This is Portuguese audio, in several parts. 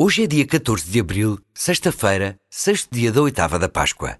Hoje é dia 14 de abril, sexta-feira, sexto dia da oitava da Páscoa.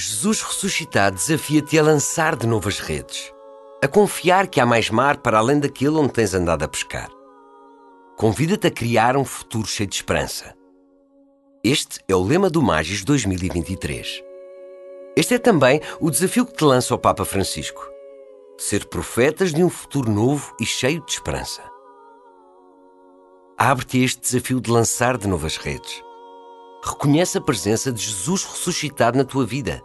Jesus ressuscitado desafia-te a lançar de novo as redes, a confiar que há mais mar para além daquele onde tens andado a pescar. Convida-te a criar um futuro cheio de esperança. Este é o lema do Magis 2023. Este é também o desafio que te lança o Papa Francisco: ser profetas de um futuro novo e cheio de esperança. Abre-te este desafio de lançar de novo as redes. Reconhece a presença de Jesus ressuscitado na tua vida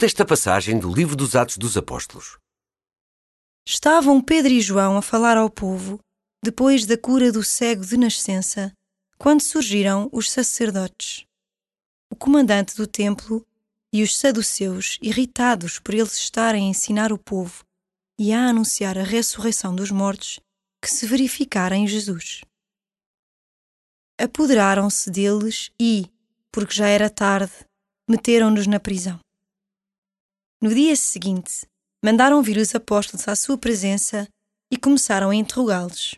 Escuta esta passagem do livro dos Atos dos Apóstolos. Estavam Pedro e João a falar ao povo, depois da cura do cego de nascença, quando surgiram os sacerdotes. O comandante do templo e os saduceus, irritados por eles estarem a ensinar o povo e a anunciar a ressurreição dos mortos que se verificara em Jesus. Apoderaram-se deles e, porque já era tarde, meteram-nos na prisão. No dia seguinte, mandaram vir os apóstolos à sua presença e começaram a interrogá-los.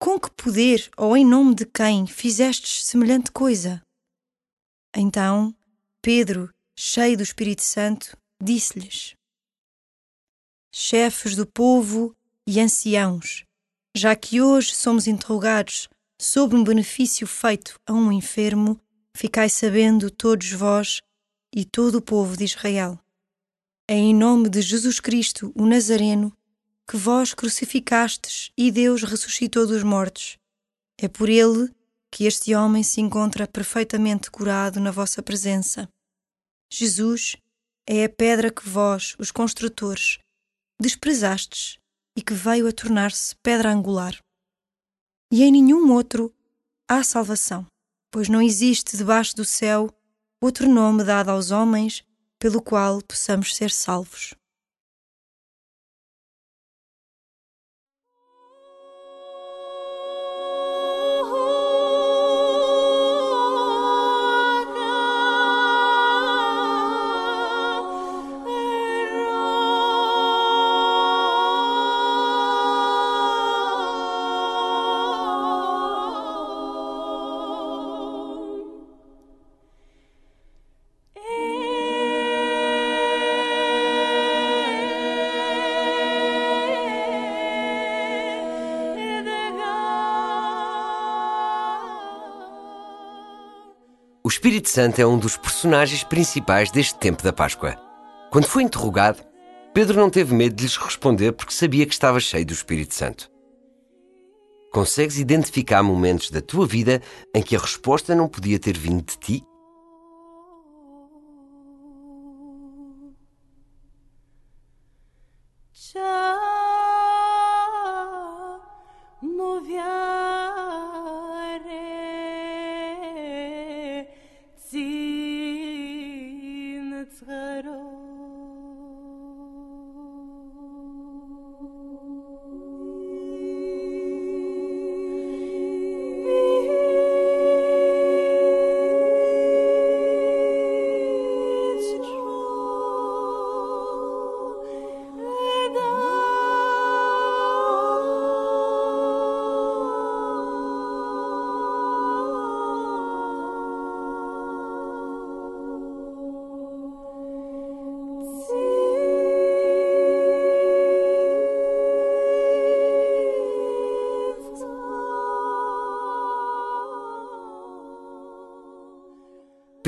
Com que poder ou em nome de quem fizestes semelhante coisa? Então, Pedro, cheio do Espírito Santo, disse-lhes: Chefes do povo e anciãos, já que hoje somos interrogados sobre um benefício feito a um enfermo, ficai sabendo todos vós e todo o povo de Israel é em nome de Jesus Cristo, o Nazareno, que vós crucificastes e Deus ressuscitou dos mortos. É por ele que este homem se encontra perfeitamente curado na vossa presença. Jesus é a pedra que vós, os construtores, desprezastes e que veio a tornar-se pedra angular. E em nenhum outro há salvação, pois não existe debaixo do céu outro nome dado aos homens pelo qual possamos ser salvos. Espírito Santo é um dos personagens principais deste tempo da Páscoa. Quando foi interrogado, Pedro não teve medo de lhes responder porque sabia que estava cheio do Espírito Santo. Consegues identificar momentos da tua vida em que a resposta não podia ter vindo de ti?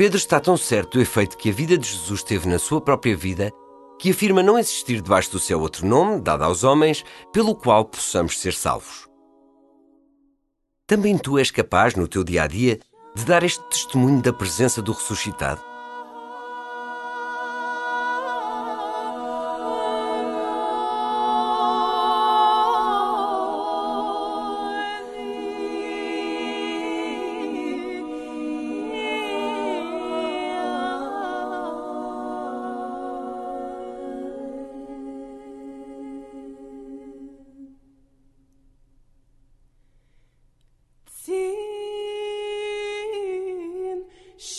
Pedro está tão certo do efeito que a vida de Jesus teve na sua própria vida que afirma não existir debaixo do céu outro nome, dado aos homens, pelo qual possamos ser salvos. Também tu és capaz, no teu dia a dia, de dar este testemunho da presença do ressuscitado?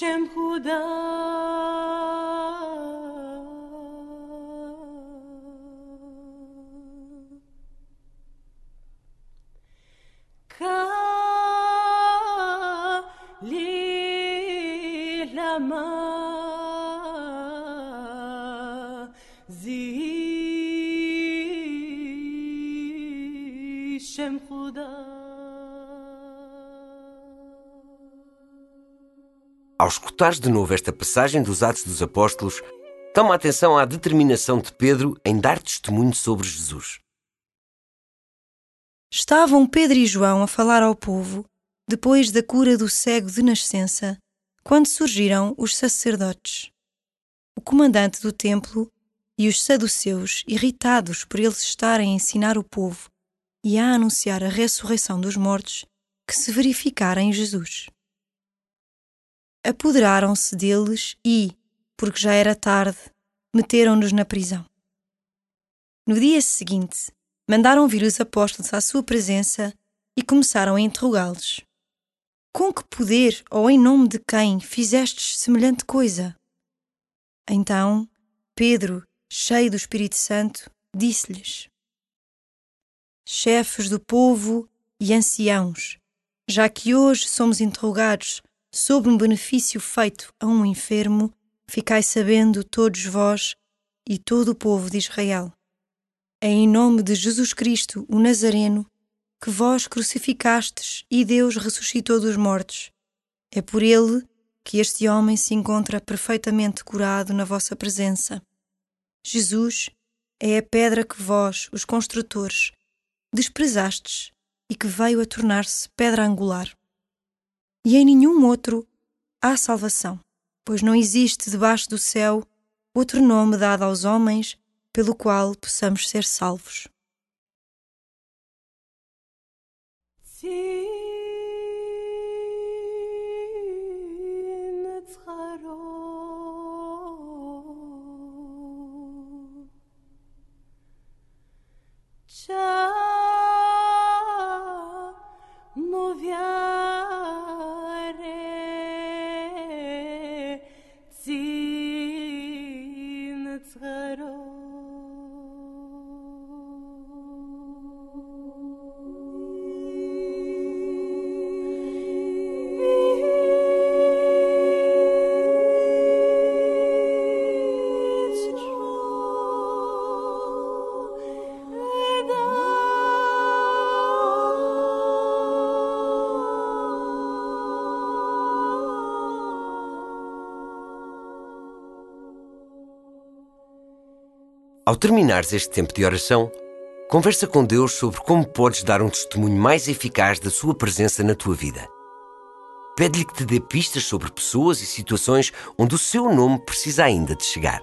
השם הוא די. קל לי למה Ao escutares de novo esta passagem dos Atos dos Apóstolos, toma atenção à determinação de Pedro em dar testemunho sobre Jesus. Estavam Pedro e João a falar ao povo, depois da cura do cego de nascença, quando surgiram os sacerdotes. O comandante do templo e os saduceus, irritados por eles estarem a ensinar o povo e a anunciar a ressurreição dos mortos, que se verificara em Jesus apoderaram-se deles e, porque já era tarde, meteram-nos na prisão. No dia seguinte, mandaram vir os apóstolos à sua presença e começaram a interrogá-los. Com que poder ou em nome de quem fizestes semelhante coisa? Então, Pedro, cheio do Espírito Santo, disse-lhes: Chefes do povo e anciãos, já que hoje somos interrogados sobre um benefício feito a um enfermo, ficai sabendo todos vós e todo o povo de Israel. É em nome de Jesus Cristo, o Nazareno, que vós crucificastes e Deus ressuscitou dos mortos. É por ele que este homem se encontra perfeitamente curado na vossa presença. Jesus é a pedra que vós, os construtores, desprezastes e que veio a tornar-se pedra angular e em nenhum outro há salvação, pois não existe debaixo do céu outro nome dado aos homens pelo qual possamos ser salvos. Ciao. Ao terminares este tempo de oração, conversa com Deus sobre como podes dar um testemunho mais eficaz da Sua presença na tua vida. Pede-lhe que te dê pistas sobre pessoas e situações onde o seu nome precisa ainda de chegar.